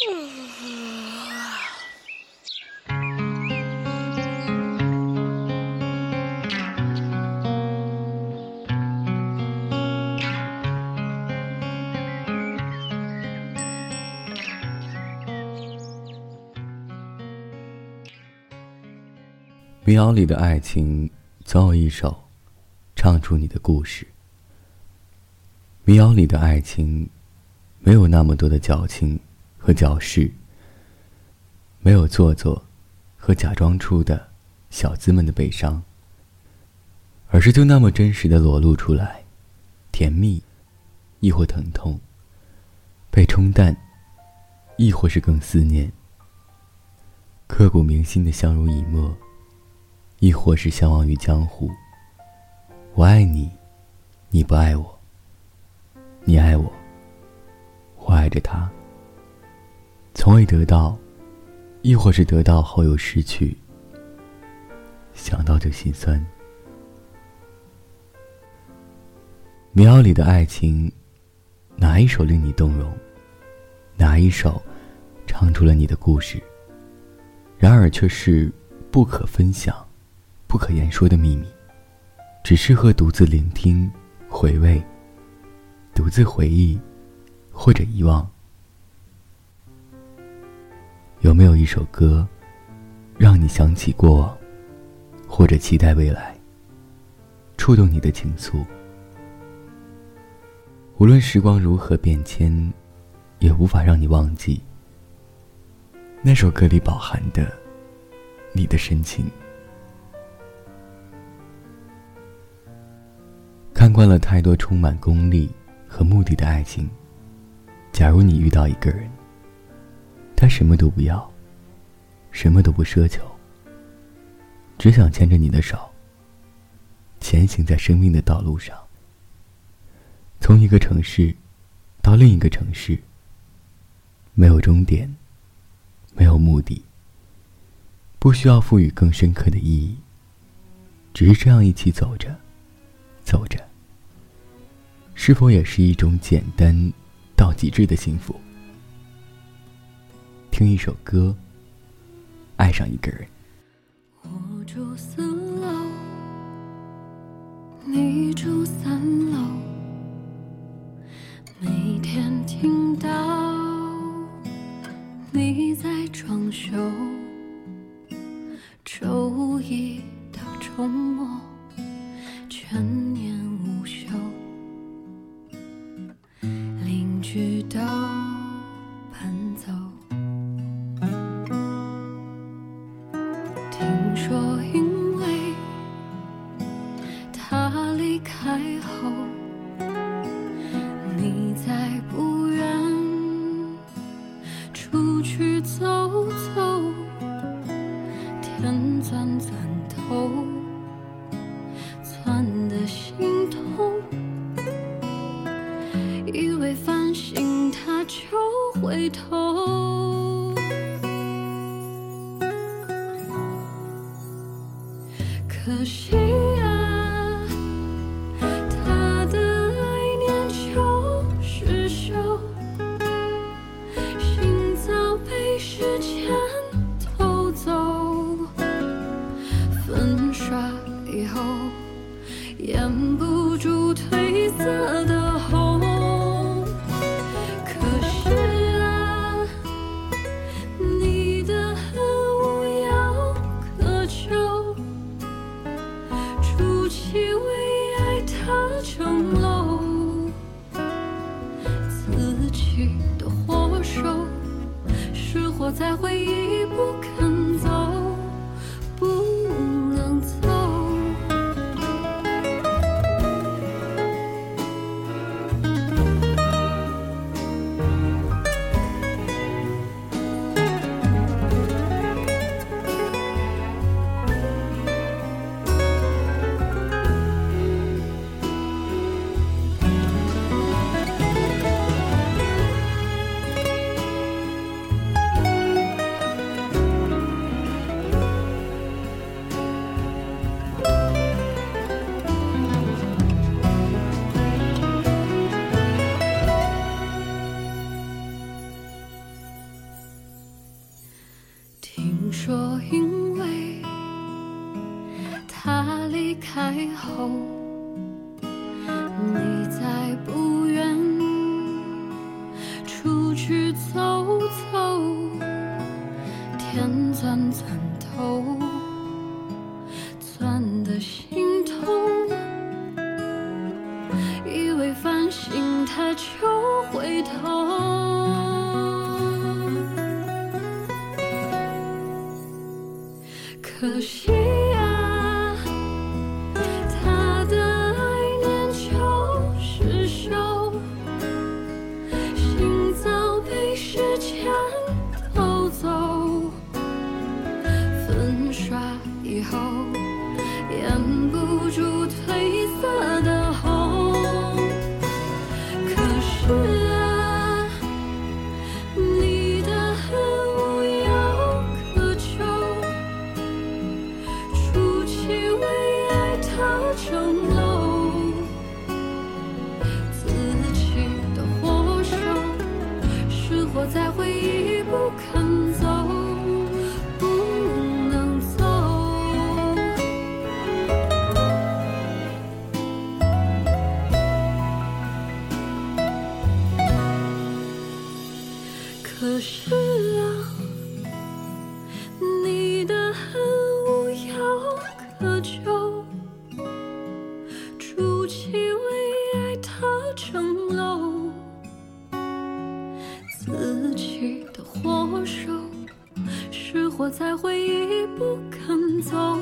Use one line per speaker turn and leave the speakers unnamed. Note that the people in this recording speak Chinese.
民谣里的爱情，总有一首，唱出你的故事。民谣里的爱情，没有那么多的矫情和矫饰，没有做作和假装出的小资们的悲伤，而是就那么真实的裸露出来，甜蜜，亦或疼痛，被冲淡，亦或是更思念，刻骨铭心的相濡以沫。亦或是相忘于江湖。我爱你，你不爱我；你爱我，我爱着他。从未得到，亦或是得到后又失去，想到就心酸。民谣里的爱情，哪一首令你动容？哪一首唱出了你的故事？然而却是不可分享。不可言说的秘密，只适合独自聆听、回味、独自回忆，或者遗忘。有没有一首歌，让你想起过往，或者期待未来，触动你的情愫？无论时光如何变迁，也无法让你忘记那首歌里饱含的你的深情。看惯了太多充满功利和目的的爱情。假如你遇到一个人，他什么都不要，什么都不奢求，只想牵着你的手，前行在生命的道路上，从一个城市到另一个城市，没有终点，没有目的，不需要赋予更深刻的意义，只是这样一起走着，走着。是否也是一种简单到极致的幸福？听一首歌，爱上一个人。
我住四楼，你住三楼，每天听到你在装修，周一到周末全年。无休，邻居都以为反省他就回头，可惜啊，他的爱念就是修，心早被时间偷走，粉刷以后掩不住褪色的在回忆不堪。说因为他离开后，你再不愿出去走走，天钻钻头，钻的心痛，以为繁星它就可惜啊，他的爱念就是手，心早被时间偷走。粉刷以后，可是啊。你的恨无药可救，筑起为爱的城楼，自己的火手，是活在回忆不肯走。